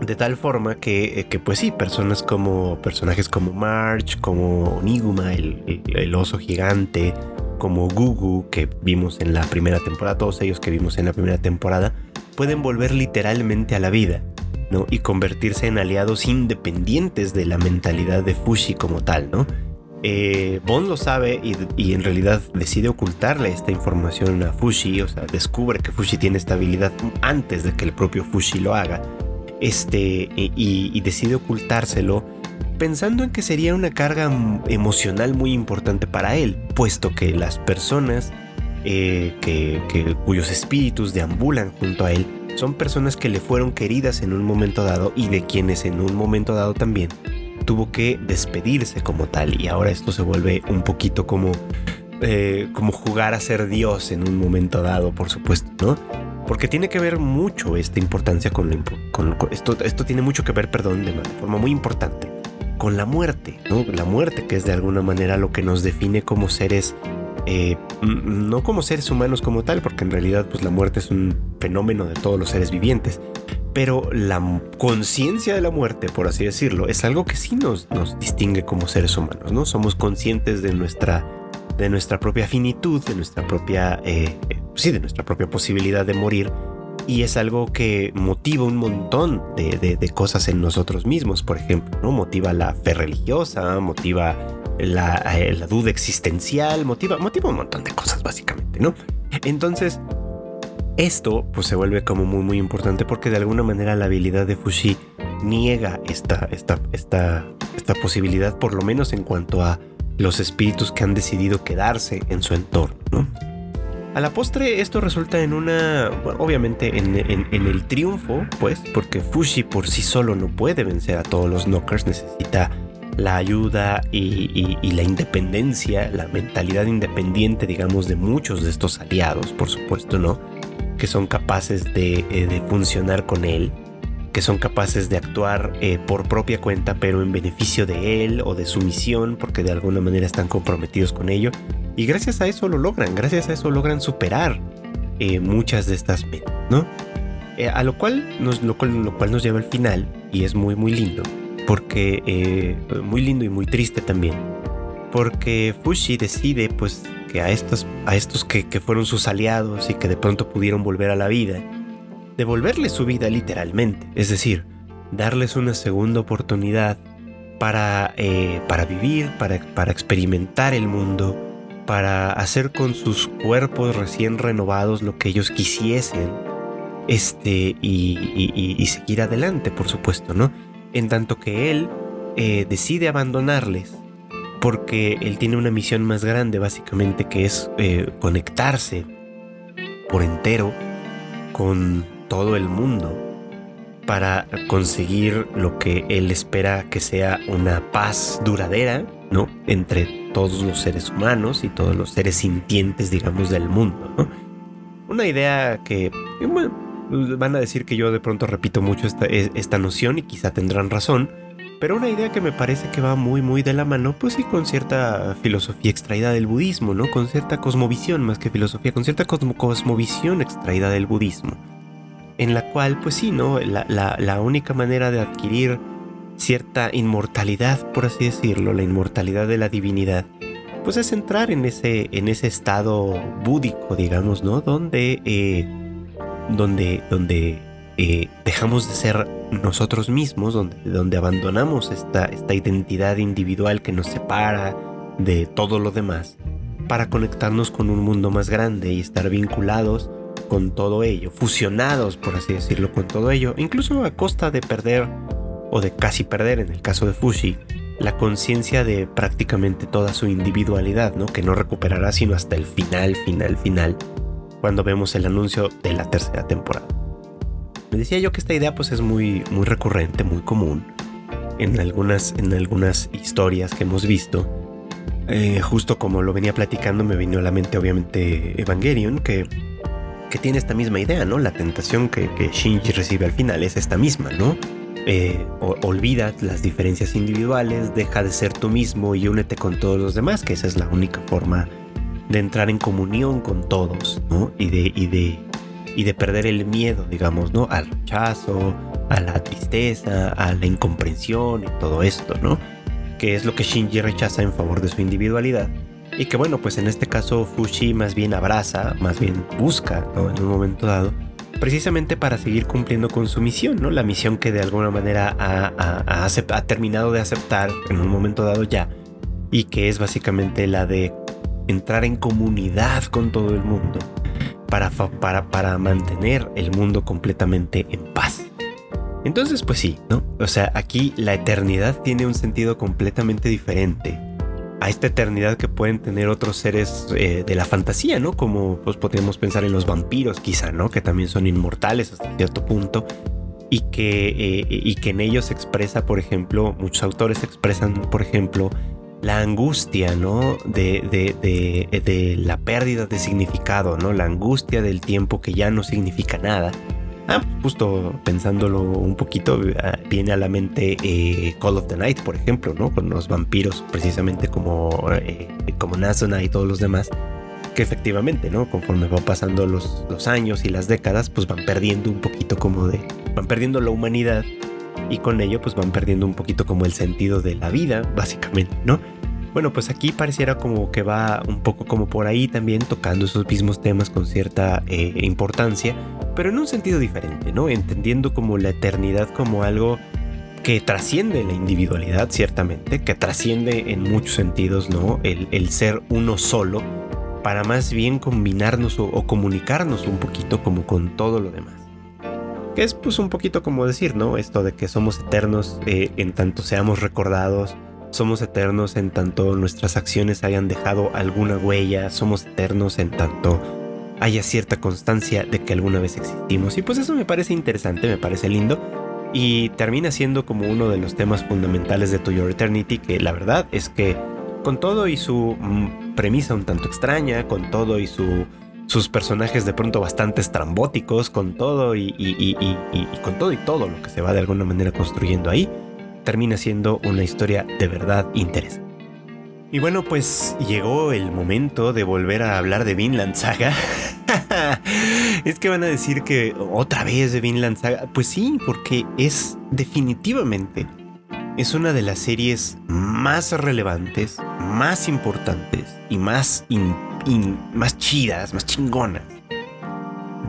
De tal forma que, eh, pues sí, personas como personajes como March, como Niguma, el, oso gigante, como Gugu, que vimos en la primera temporada, todos ellos que vimos en la primera temporada, pueden volver literalmente a la vida, ¿no? Y convertirse en aliados independientes de la mentalidad de Fushi como tal, ¿no? Eh, Bond lo sabe y, en realidad decide ocultarle esta información a Fushi, o sea, descubre que Fushi tiene esta habilidad antes de que el propio Fushi lo haga, este, y, decide ocultárselo pensando en que sería una carga emocional muy importante para él, puesto que las personas eh, que, cuyos espíritus deambulan junto a él son personas que le fueron queridas en un momento dado y de quienes en un momento dado también tuvo que despedirse como tal y ahora esto se vuelve un poquito como, eh, como jugar a ser Dios en un momento dado, por supuesto, ¿no? Porque tiene que ver mucho esta importancia con, esto, esto tiene mucho que ver, perdón, de, forma muy importante con la muerte, ¿no? La muerte que es de alguna manera lo que nos define como seres eh, no como seres humanos como tal, porque en realidad pues la muerte es un fenómeno de todos los seres vivientes, pero la conciencia de la muerte, por así decirlo, es algo que sí nos, nos distingue como seres humanos, ¿no? Somos conscientes de nuestra, de nuestra propia finitud, de nuestra propia, eh, sí, de nuestra propia posibilidad de morir. Y es algo que motiva un montón de, cosas en nosotros mismos, por ejemplo, ¿no? Motiva la fe religiosa, motiva la, eh, la duda existencial, motiva, motiva un montón de cosas, básicamente, ¿no? Entonces, esto pues se vuelve como muy muy importante porque de alguna manera la habilidad de Fushi niega esta, esta, esta, esta posibilidad, por lo menos en cuanto a los espíritus que han decidido quedarse en su entorno. A la postre esto resulta en una, obviamente en, el triunfo, pues, porque Fushi por sí solo no puede vencer a todos los knockers, necesita la ayuda y, y, la independencia, la mentalidad independiente, digamos, de muchos de estos aliados, por supuesto, ¿no? que son capaces de, eh, funcionar con él, que son capaces de actuar eh, por propia cuenta, pero en beneficio de él o de su misión, porque de alguna manera están comprometidos con ello. Y gracias a eso lo logran, gracias a eso logran superar eh, muchas de estas metas, ¿no? a lo cual, nos, lo, lo, cual nos lleva al final, y es muy, muy lindo, porque muy lindo y muy triste también, porque Fushi decide pues que a estos, a estos que, fueron sus aliados y que de pronto pudieron volver a la vida, devolverles su vida literalmente, es decir, darles una segunda oportunidad para, eh, para vivir, para, para experimentar el mundo, para hacer con sus cuerpos recién renovados lo que ellos quisiesen, este, y, seguir adelante, por supuesto, ¿no? En tanto que él eh, decide abandonarles porque él tiene una misión más grande básicamente que es eh, conectarse por entero con todo el mundo para conseguir lo que él espera que sea una paz duradera, ¿no? Entre todos los seres humanos y todos los seres sintientes, digamos, del mundo, ¿no? Una idea que, van a decir que yo de pronto repito mucho esta, esta noción y quizá tendrán razón, pero una idea que me parece que va muy muy de la mano, pues sí, con cierta filosofía extraída del budismo, ¿no? Con cierta cosmovisión más que filosofía, con cierta cosmovisión extraída del budismo. En la cual, pues sí, ¿no? La única manera de adquirir cierta inmortalidad, por así decirlo, la inmortalidad de la divinidad, pues es entrar en ese, en ese estado búdico, digamos, ¿no? Donde, eh, donde, donde eh, dejamos de ser nosotros mismos, donde, donde abandonamos esta, esta identidad individual que nos separa de todo lo demás, para conectarnos con un mundo más grande y estar vinculados con todo ello, fusionados, por así decirlo, con todo ello, incluso a costa de perder o de casi perder, en el caso de Fushi, la conciencia de prácticamente toda su individualidad, ¿no? Que no recuperará sino hasta el final, final, final, cuando vemos el anuncio de la tercera temporada. Me decía yo que esta idea pues es muy, muy recurrente, muy común en algunas, en algunas historias que hemos visto. Eh, justo como lo venía platicando me vino a la mente obviamente Evangelion, que, que tiene esta misma idea, ¿no? La tentación que, que Shinji recibe al final es esta misma, ¿no? Eh, olvida las diferencias individuales, deja de ser tú mismo y únete con todos los demás, que esa es la única forma de entrar en comunión con todos, ¿no? Y de, y de, y de perder el miedo, digamos, ¿no? Al rechazo, a la tristeza, a la incomprensión y todo esto, ¿no? Que es lo que Shinji rechaza en favor de su individualidad. Y que bueno, pues en este caso Fushi más bien abraza, más bien busca, ¿no? En un momento dado precisamente para seguir cumpliendo con su misión, ¿no? La misión que de alguna manera ha, terminado de aceptar en un momento dado ya y que es básicamente la de entrar en comunidad con todo el mundo para, para, para mantener el mundo completamente en paz. Entonces, pues sí, ¿no? O sea, aquí la eternidad tiene un sentido completamente diferente a esta eternidad que pueden tener otros seres eh, de la fantasía, ¿no? Como pues podríamos pensar en los vampiros quizá, ¿no? Que también son inmortales hasta cierto punto y que, eh, y que en ellos se expresa, por ejemplo, muchos autores expresan, por ejemplo, la angustia, ¿no? De, de, de, de la pérdida de significado, ¿no? La angustia del tiempo que ya no significa nada Ah, justo pensándolo un poquito, ah, viene a la mente eh, Call of the Night, por ejemplo, ¿no? Con los vampiros, precisamente como, eh, como Nasona y todos los demás, que efectivamente, ¿no? Conforme van pasando los, los años y las décadas, pues van perdiendo un poquito como de. van perdiendo la humanidad y con ello, pues van perdiendo un poquito como el sentido de la vida, básicamente, ¿no? Bueno, pues aquí pareciera como que va un poco como por ahí también tocando esos mismos temas con cierta eh, importancia, pero en un sentido diferente, ¿no? Entendiendo como la eternidad como algo que trasciende la individualidad, ciertamente, que trasciende en muchos sentidos, ¿no? El, ser uno solo, para más bien combinarnos o, comunicarnos un poquito como con todo lo demás. Que es pues un poquito como decir, ¿no? Esto de que somos eternos eh, en tanto seamos recordados, somos eternos en tanto nuestras acciones hayan dejado alguna huella, somos eternos en tanto haya cierta constancia de que alguna vez existimos. Y pues eso me parece interesante, me parece lindo. Y termina siendo como uno de los temas fundamentales de To Your Eternity, que la verdad es que con todo y su mm, premisa un tanto extraña, con todo y su, sus personajes de pronto bastante estrambóticos, con todo y, y, con todo y todo lo que se va de alguna manera construyendo ahí, termina siendo una historia de verdad interesante. Y bueno, pues llegó el momento de volver a hablar de Vinland Saga. es que van a decir que otra vez de Vinland Saga. Pues sí, porque es definitivamente es una de las series más relevantes, más importantes y más, más chidas, más chingonas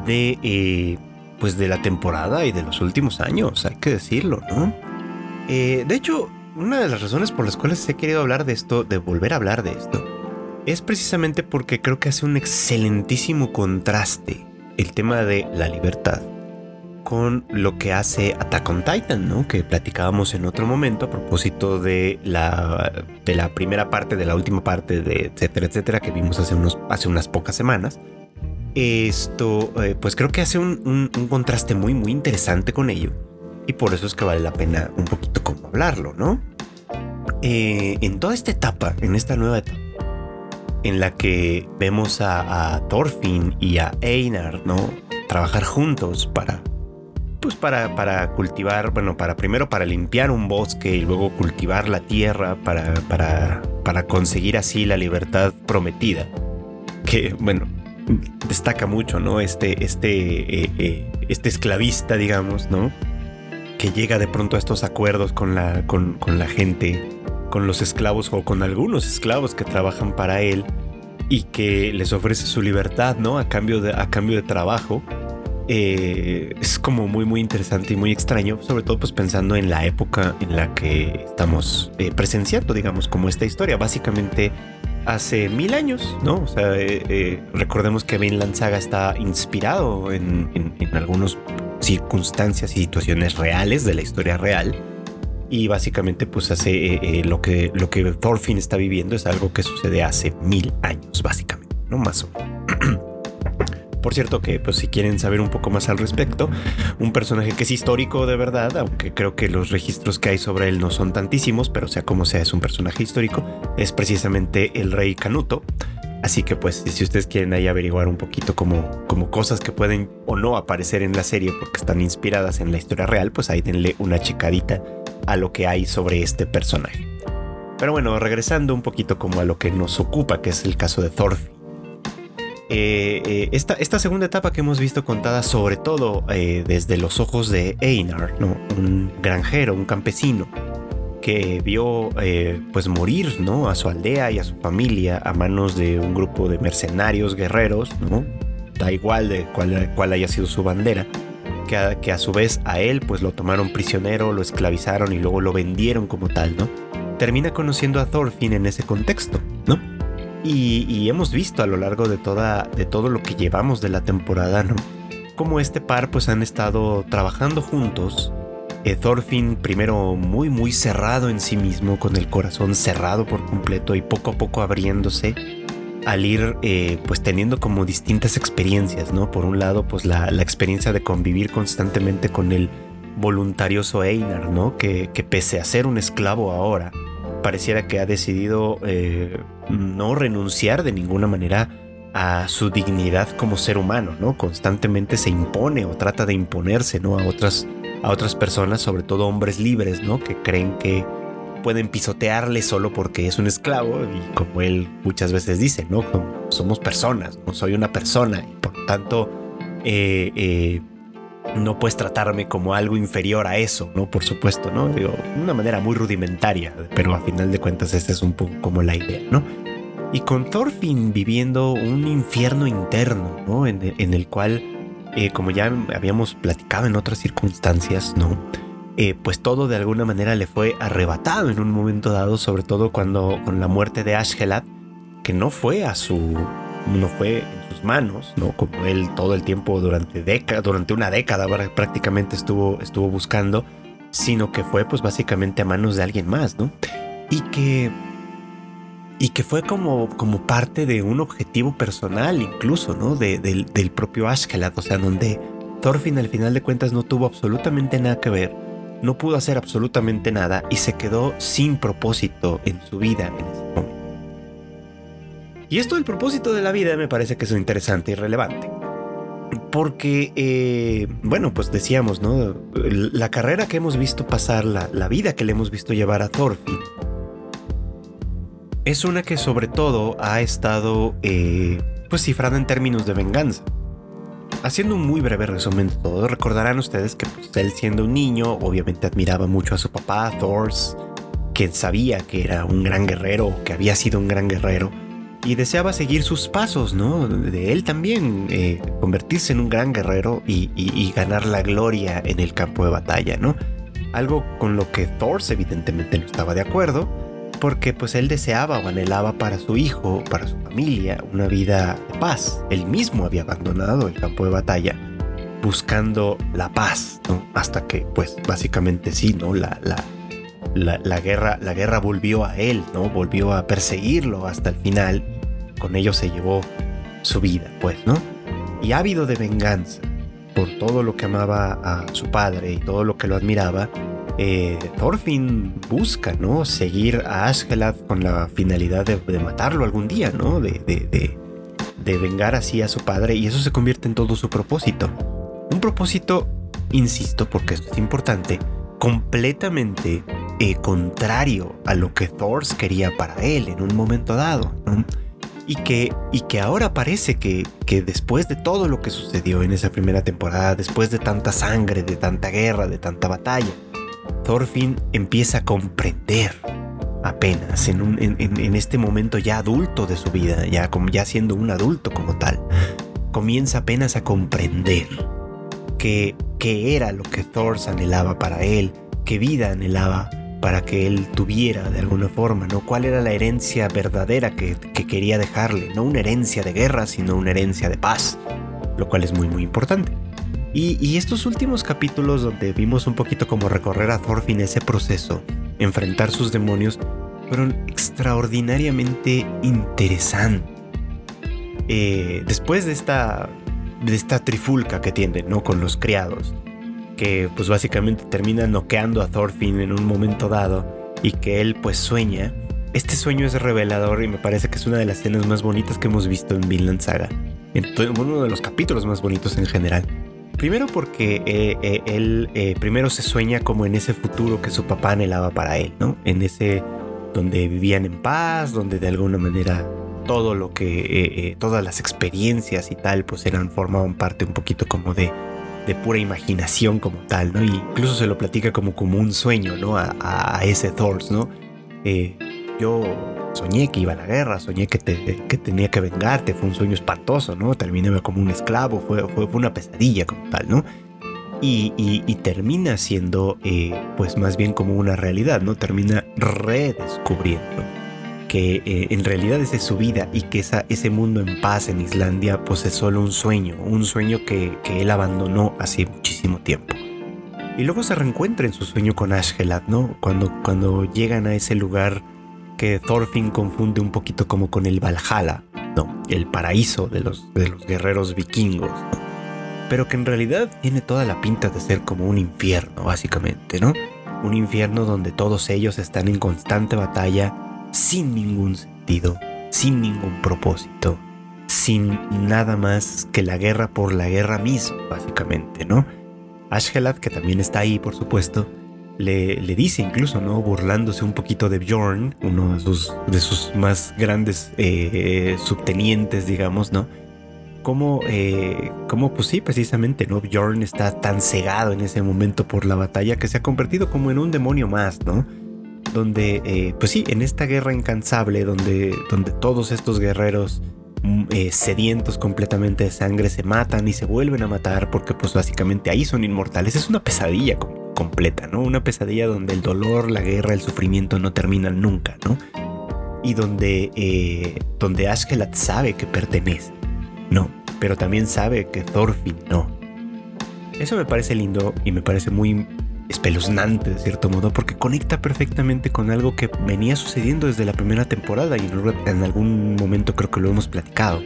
de, eh, pues de la temporada y de los últimos años, hay que decirlo, ¿no? Eh, de hecho, una de las razones por las cuales he querido hablar de esto, de volver a hablar de esto, es precisamente porque creo que hace un excelentísimo contraste el tema de la libertad con lo que hace Attack on Titan, ¿no? Que platicábamos en otro momento a propósito de la, de la primera parte, de la última parte, de etcétera, etcétera, que vimos hace, unos, hace unas pocas semanas. Esto, eh, pues creo que hace un, un contraste muy, muy interesante con ello. Y por eso es que vale la pena un poquito como hablarlo, ¿no? Eh, en toda esta etapa, en esta nueva etapa, en la que vemos a, Thorfinn y a Einar, ¿no? Trabajar juntos para, pues para, para cultivar, bueno, para primero para limpiar un bosque y luego cultivar la tierra para, para, para conseguir así la libertad prometida. Que, bueno, destaca mucho, ¿no? Este, este, eh, eh, este esclavista, digamos, ¿no? Que llega de pronto a estos acuerdos con la, con, con la gente con los esclavos o con algunos esclavos que trabajan para él y que les ofrece su libertad, ¿no? A cambio de, a cambio de trabajo. Eh, es como muy muy interesante y muy extraño, sobre todo pues pensando en la época en la que estamos eh, presenciando, digamos, como esta historia. Básicamente hace mil años, ¿no? O sea, eh, recordemos que Vinland Saga está inspirado en, en, en algunas circunstancias y situaciones reales de la historia real y básicamente pues hace lo que lo que Thorfinn está viviendo es algo que sucede hace mil años básicamente no más o menos Por cierto que pues si quieren saber un poco más al respecto, un personaje que es histórico de verdad, aunque creo que los registros que hay sobre él no son tantísimos, pero sea como sea es un personaje histórico, es precisamente el rey Canuto. Así que pues si ustedes quieren ahí averiguar un poquito como, como cosas que pueden o no aparecer en la serie porque están inspiradas en la historia real, pues ahí denle una checadita a lo que hay sobre este personaje. Pero bueno, regresando un poquito como a lo que nos ocupa, que es el caso de Thorfinn. Eh, eh, esta, segunda etapa que hemos visto contada sobre todo eh, desde los ojos de Einar, ¿no? un granjero, un campesino, que vio pues morir ¿no? a su aldea y a su familia a manos de un grupo de mercenarios guerreros, ¿no? da igual de cuál haya sido su bandera, que a, su vez a él pues lo tomaron prisionero, lo esclavizaron y luego lo vendieron como tal, ¿no? Termina conociendo a Thorfinn en ese contexto, ¿no? Y, hemos visto a lo largo de, toda, de todo lo que llevamos de la temporada, ¿no? Como este par pues han estado trabajando juntos. Eh, Thorfinn primero muy muy cerrado en sí mismo, con el corazón cerrado por completo y poco a poco abriéndose al ir eh, pues teniendo como distintas experiencias, ¿no? Por un lado pues la, la experiencia de convivir constantemente con el voluntarioso Einar, ¿no? Que, que pese a ser un esclavo ahora, pareciera que ha decidido eh, no renunciar de ninguna manera a su dignidad como ser humano, ¿no? Constantemente se impone o trata de imponerse, ¿no? A otras, a otras personas, sobre todo hombres libres, ¿no? Que creen que pueden pisotearle solo porque es un esclavo y como él muchas veces dice, ¿no? Somos personas, no soy una persona y por tanto eh, eh, no puedes tratarme como algo inferior a eso, ¿no? Por supuesto, ¿no? Digo, de una manera muy rudimentaria, pero a final de cuentas esta es un poco como la idea, ¿no? Y con Thorfinn viviendo un infierno interno, ¿no? En, el cual, eh, como ya habíamos platicado en otras circunstancias, ¿no? Eh, pues todo de alguna manera le fue arrebatado en un momento dado, sobre todo cuando con la muerte de Ashgelad, que no fue a su, no fue manos, ¿no? Como él todo el tiempo durante décadas, durante una década prácticamente estuvo, estuvo buscando, sino que fue pues básicamente a manos de alguien más, ¿no? Y que y que fue como, como parte de un objetivo personal incluso, ¿no? del propio Ashkelad, o sea, donde Thorfinn al final de cuentas no tuvo absolutamente nada que ver, no pudo hacer absolutamente nada y se quedó sin propósito en su vida en ese momento. Y esto del propósito de la vida me parece que es interesante y relevante. Porque, eh, bueno, pues decíamos, ¿no? La carrera que hemos visto pasar, la, vida que le hemos visto llevar a Thorfinn, es una que sobre todo ha estado, eh, pues, cifrada en términos de venganza. Haciendo un muy breve resumen de todo, recordarán ustedes que pues, él siendo un niño, obviamente admiraba mucho a su papá, Thors, quien sabía que era un gran guerrero, que había sido un gran guerrero, y deseaba seguir sus pasos, ¿no? De él también, eh, convertirse en un gran guerrero y, ganar la gloria en el campo de batalla, ¿no? Algo con lo que Thor evidentemente no estaba de acuerdo, porque pues él deseaba o anhelaba para su hijo, para su familia, una vida de paz. Él mismo había abandonado el campo de batalla buscando la paz. Hasta que pues básicamente sí, ¿no? La, la, la, guerra, la guerra volvió a él, ¿no? Volvió a perseguirlo hasta el final. Con ello se llevó su vida, pues, ¿no? Y ávido de venganza por todo lo que amaba a su padre y todo lo que lo admiraba, eh, Thorfinn busca, ¿no? Seguir a Asgelad con la finalidad de, matarlo algún día, ¿no? De, vengar así a su padre y eso se convierte en todo su propósito. Un propósito, insisto, porque esto es importante, completamente eh, contrario a lo que Thors quería para él en un momento dado. Y, que, ahora parece que después de todo lo que sucedió en esa primera temporada, después de tanta sangre, de tanta guerra, de tanta batalla, Thorfinn empieza a comprender apenas, en, este momento ya adulto de su vida, ya, siendo un adulto como tal, comienza apenas a comprender que era lo que Thor anhelaba para él, qué vida anhelaba para que él tuviera de alguna forma, ¿no? ¿Cuál era la herencia verdadera que, que, quería dejarle? No una herencia de guerra, sino una herencia de paz, lo cual es muy muy importante. Y, estos últimos capítulos donde vimos un poquito como recorrer a Thorfinn ese proceso, enfrentar sus demonios, fueron extraordinariamente interesantes. Eh, después de esta, de esta trifulca que tienen, ¿no? Con los criados, que pues básicamente termina noqueando a Thorfinn en un momento dado y que él pues sueña. Este sueño es revelador y me parece que es una de las escenas más bonitas que hemos visto en Vinland Saga. En uno de los capítulos más bonitos en general. Primero porque eh, eh, él eh, primero se sueña como en ese futuro que su papá anhelaba para él, ¿no? En ese donde vivían en paz, donde de alguna manera todo lo que, todas las experiencias y tal, pues eran, formaban parte un poquito como de, de pura imaginación como tal, ¿no? Y incluso se lo platica como, como un sueño, ¿no? A, a ese Thors, ¿no? yo soñé que iba a la guerra, soñé que, que tenía que vengarte, fue un sueño espantoso, ¿no? Terminé como un esclavo, fue, fue, una pesadilla como tal, ¿no? Y, y, termina siendo, eh, pues más bien como una realidad, ¿no? Termina redescubriendo que eh, en realidad esa es su vida y que esa, ese mundo en paz en Islandia, pues es solo un sueño, un sueño que, que él abandonó hace muchísimo tiempo. Y luego se reencuentra en su sueño con Ashgelad, ¿no? Cuando, cuando llegan a ese lugar que Thorfinn confunde un poquito como con el Valhalla, no, el paraíso de los, de los guerreros vikingos, pero que en realidad tiene toda la pinta de ser como un infierno, básicamente, ¿no? Un infierno donde todos ellos están en constante batalla sin ningún sentido, sin ningún propósito, sin nada más que la guerra por la guerra misma, básicamente, ¿no? Ashgelad, que también está ahí, por supuesto, le, dice incluso, ¿no? Burlándose un poquito de Bjorn, uno de sus, de sus más grandes eh, subtenientes, digamos, ¿no? Como, eh, pues sí, precisamente, ¿no? Bjorn está tan cegado en ese momento por la batalla que se ha convertido como en un demonio más, ¿no? Donde, eh, pues sí, en esta guerra incansable, donde, donde todos estos guerreros mm, sedientos completamente de sangre se matan y se vuelven a matar porque pues básicamente ahí son inmortales. Es una pesadilla como completa, ¿no? Una pesadilla donde el dolor, la guerra, el sufrimiento no terminan nunca, ¿no? Y donde, eh, donde sabe que pertenece, ¿no? Pero también sabe que Thorfinn no. Eso me parece lindo y me parece muy espeluznante de cierto modo porque conecta perfectamente con algo que venía sucediendo desde la primera temporada y en algún momento creo que lo hemos platicado.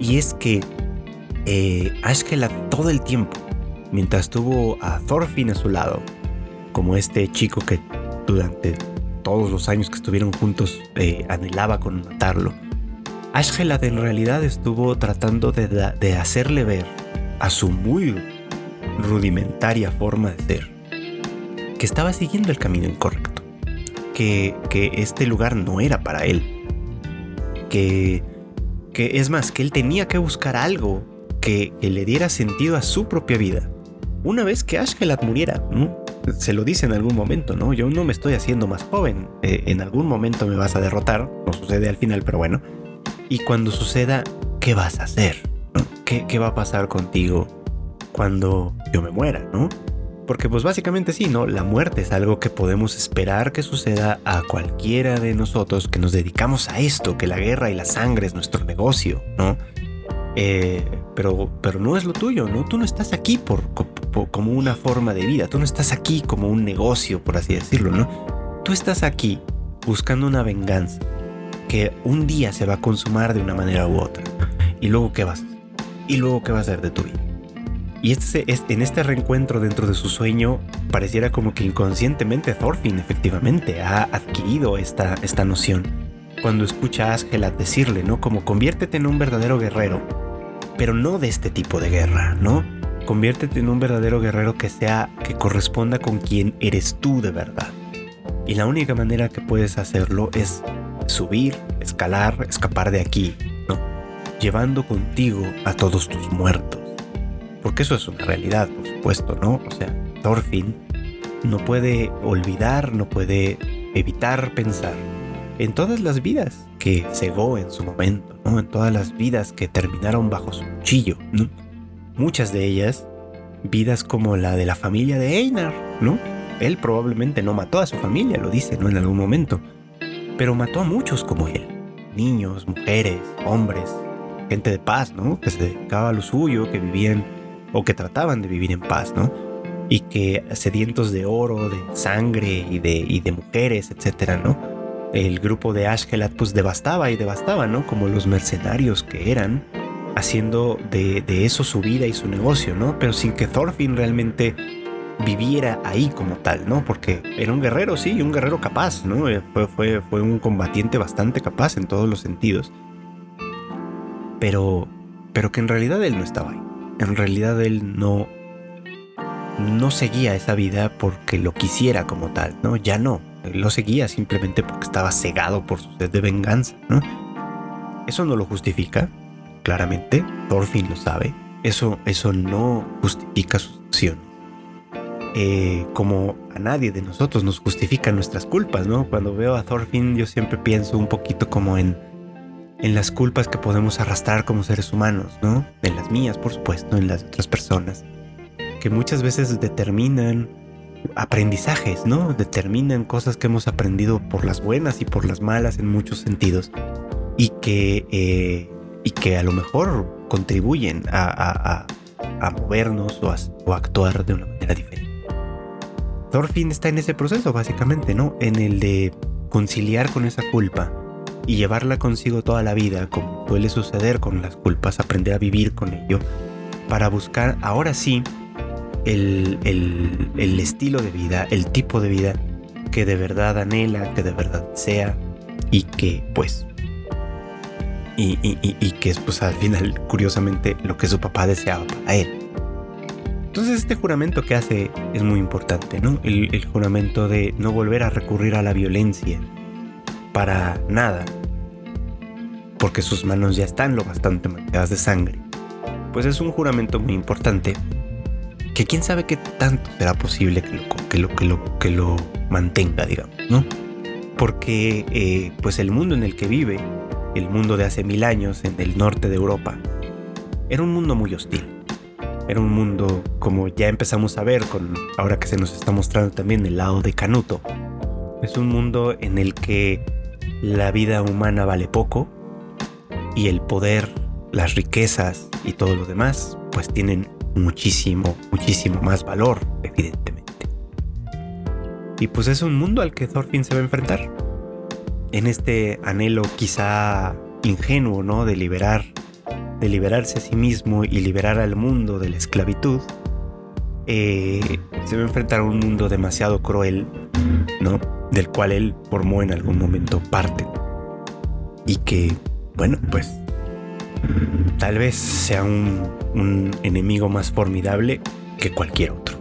Y es que eh, todo el tiempo mientras tuvo a Thorfinn a su lado, como este chico que durante todos los años que estuvieron juntos eh, anhelaba con matarlo. Ashgelad en realidad estuvo tratando de, hacerle ver a su muy rudimentaria forma de ser que estaba siguiendo el camino incorrecto, que, que este lugar no era para él, que, que es más, que él tenía que buscar algo que le diera sentido a su propia vida una vez que Ashkelad muriera. Se lo dice en algún momento, ¿no? Yo no me estoy haciendo más joven. Eh, en algún momento me vas a derrotar. No sucede al final, pero bueno. Y cuando suceda, ¿qué vas a hacer? ¿Qué, va a pasar contigo cuando yo me muera, no? Porque pues básicamente sí, ¿no? La muerte es algo que podemos esperar que suceda a cualquiera de nosotros que nos dedicamos a esto, que la guerra y la sangre es nuestro negocio, ¿no? Eh, pero, pero no es lo tuyo, ¿no? Tú no estás aquí por, como una forma de vida, tú no estás aquí como un negocio, por así decirlo, ¿no? Tú estás aquí buscando una venganza que un día se va a consumar de una manera u otra. ¿Y luego qué vas? ¿Y luego qué va a hacer de tu vida? Y este, en este reencuentro dentro de su sueño, pareciera como que inconscientemente Thorfinn efectivamente ha adquirido esta, esta noción. Cuando escucha a Asgela decirle, ¿no? Como conviértete en un verdadero guerrero, pero no de este tipo de guerra, ¿no? Conviértete en un verdadero guerrero que sea, que corresponda con quien eres tú de verdad. Y la única manera que puedes hacerlo es subir, escalar, escapar de aquí, ¿no? Llevando contigo a todos tus muertos. Porque eso es una realidad, por supuesto, ¿no? O sea, Thorfinn no puede olvidar, no puede evitar pensar en todas las vidas que cegó en su momento, ¿no? En todas las vidas que terminaron bajo su cuchillo, Muchas de ellas vidas como la de la familia de Einar, ¿no? Él probablemente no mató a su familia, lo dice, ¿no? En algún momento. Pero mató a muchos como él. Niños, mujeres, hombres, gente de paz, ¿no? Que se dedicaba a lo suyo, que vivían o que trataban de vivir en paz, ¿no? Y que sedientos de oro, de sangre y de, y de mujeres, etcétera, ¿no? El grupo de Ashkelat pues devastaba y devastaba, ¿no? Como los mercenarios que eran, haciendo de, de eso su vida y su negocio, ¿no? Pero sin que Thorfinn realmente viviera ahí como tal, ¿no? Porque era un guerrero, sí, un guerrero capaz, ¿no? Eh, fue, fue, fue un combatiente bastante capaz en todos los sentidos. Pero, pero que en realidad él no estaba ahí. En realidad él no, no seguía esa vida porque lo quisiera como tal, ¿no? Ya no. Lo seguía simplemente porque estaba cegado por su sed de venganza, ¿no? Eso no lo justifica, claramente. Thorfinn lo sabe. Eso, eso no justifica su acción eh, como a nadie de nosotros nos justifica nuestras culpas, ¿no? Cuando veo a Thorfinn yo siempre pienso un poquito como en, en las culpas que podemos arrastrar como seres humanos, ¿no? En las mías, por supuesto, en las de otras personas, que muchas veces determinan aprendizajes, ¿no? Determinan cosas que hemos aprendido por las buenas y por las malas en muchos sentidos y que, eh, y que a lo mejor contribuyen a, movernos o a actuar de una manera diferente. Thorfinn está en ese proceso, básicamente, ¿no? En el de conciliar con esa culpa y llevarla consigo toda la vida, como suele suceder con las culpas, aprender a vivir con ello, para buscar ahora sí el, estilo de vida, el tipo de vida que de verdad anhela, que de verdad sea y que pues y, y, que es pues al final curiosamente lo que su papá deseaba para él. Entonces este juramento que hace es muy importante, ¿no? El, juramento de no volver a recurrir a la violencia para nada, porque sus manos ya están lo bastante manchadas de sangre. Pues es un juramento muy importante que quién sabe qué tanto será posible que lo, que lo, que lo, que lo mantenga, digamos, ¿no? Porque eh, pues el mundo en el que vive, el mundo de hace mil años en el norte de Europa, era un mundo muy hostil era un mundo como ya empezamos a ver con ahora que se nos está mostrando también el lado de Canuto. Es un mundo en el que la vida humana vale poco y el poder, las riquezas y todo lo demás pues tienen muchísimo, muchísimo más valor, evidentemente. Y pues es un mundo al que Thorfinn se va a enfrentar. En este anhelo quizá ingenuo, ¿no? De liberar de liberarse a sí mismo y liberar al mundo de la esclavitud, eh, se va a enfrentar a un mundo demasiado cruel, ¿no? Del cual él formó en algún momento parte. Y que, bueno, pues tal vez sea un, un enemigo más formidable que cualquier otro.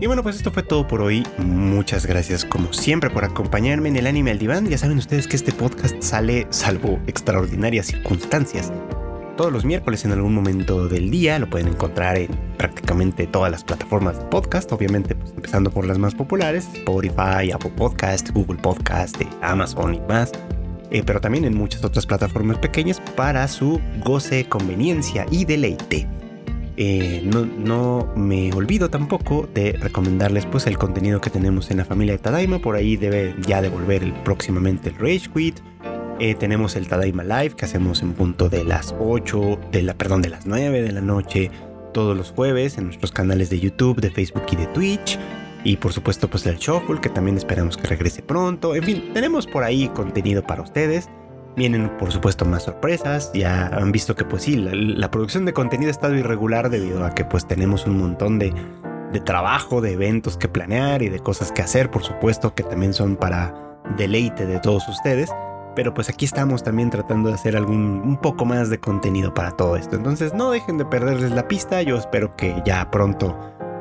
Y bueno, pues esto fue todo por hoy. Muchas gracias como siempre por acompañarme en el anime al diván. Ya saben ustedes que este podcast sale salvo extraordinarias circunstancias. Todos los miércoles en algún momento del día lo pueden encontrar en prácticamente todas las plataformas de podcast, obviamente pues empezando por las más populares, Spotify, Apple Podcast, Google Podcast, Amazon y más. Eh, pero también en muchas otras plataformas pequeñas para su goce, conveniencia y deleite. Eh, no, me olvido tampoco de recomendarles pues el contenido que tenemos en la familia de Tadaima. Por ahí debe ya devolver próximamente el Rage Quit. Eh, tenemos el Tadaima Live que hacemos en punto de las 8, de la, perdón, de las 9 de la noche todos los jueves en nuestros canales de YouTube, de Facebook y de Twitch. Y por supuesto pues el Shuffle que también esperamos que regrese pronto. En fin, tenemos por ahí contenido para ustedes. Vienen por supuesto más sorpresas, ya han visto que pues sí, la, producción de contenido ha estado irregular debido a que pues tenemos un montón de, de trabajo, de eventos que planear y de cosas que hacer, por supuesto que también son para deleite de todos ustedes. Pero pues aquí estamos también tratando de hacer algún un poco más de contenido para todo esto. Entonces no dejen de perderles la pista. Yo espero que ya pronto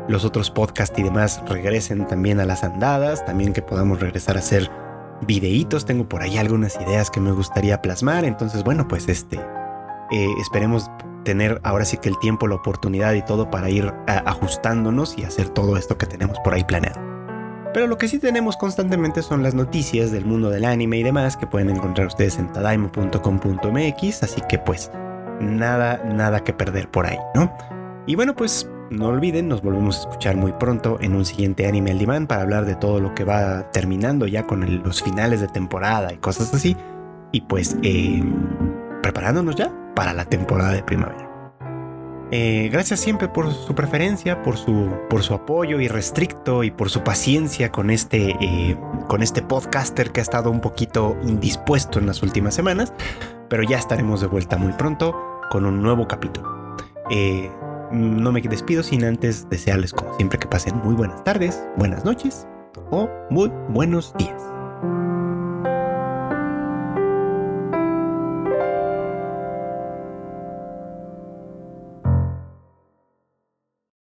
los otros podcasts y demás regresen también a las andadas. También que podamos regresar a hacer videitos, tengo por ahí algunas ideas que me gustaría plasmar, entonces bueno, pues este, eh, esperemos tener ahora sí que el tiempo, la oportunidad y todo para ir ajustándonos y hacer todo esto que tenemos por ahí planeado. Pero lo que sí tenemos constantemente son las noticias del mundo del anime y demás que pueden encontrar ustedes en tadaimo.com.mx, así que pues nada, nada que perder por ahí, ¿no? Y bueno, pues no olviden, nos volvemos a escuchar muy pronto en un siguiente Anime al Diván para hablar de todo lo que va terminando ya con los finales de temporada y cosas así. Y pues eh, preparándonos ya para la temporada de primavera. Eh, gracias siempre por su preferencia, por su, por su apoyo irrestricto y por su paciencia con este, eh, con este podcaster que ha estado un poquito indispuesto en las últimas semanas, pero ya estaremos de vuelta muy pronto con un nuevo capítulo. Eh, no me despido sin antes desearles como siempre que pasen muy buenas tardes, buenas noches o muy buenos días.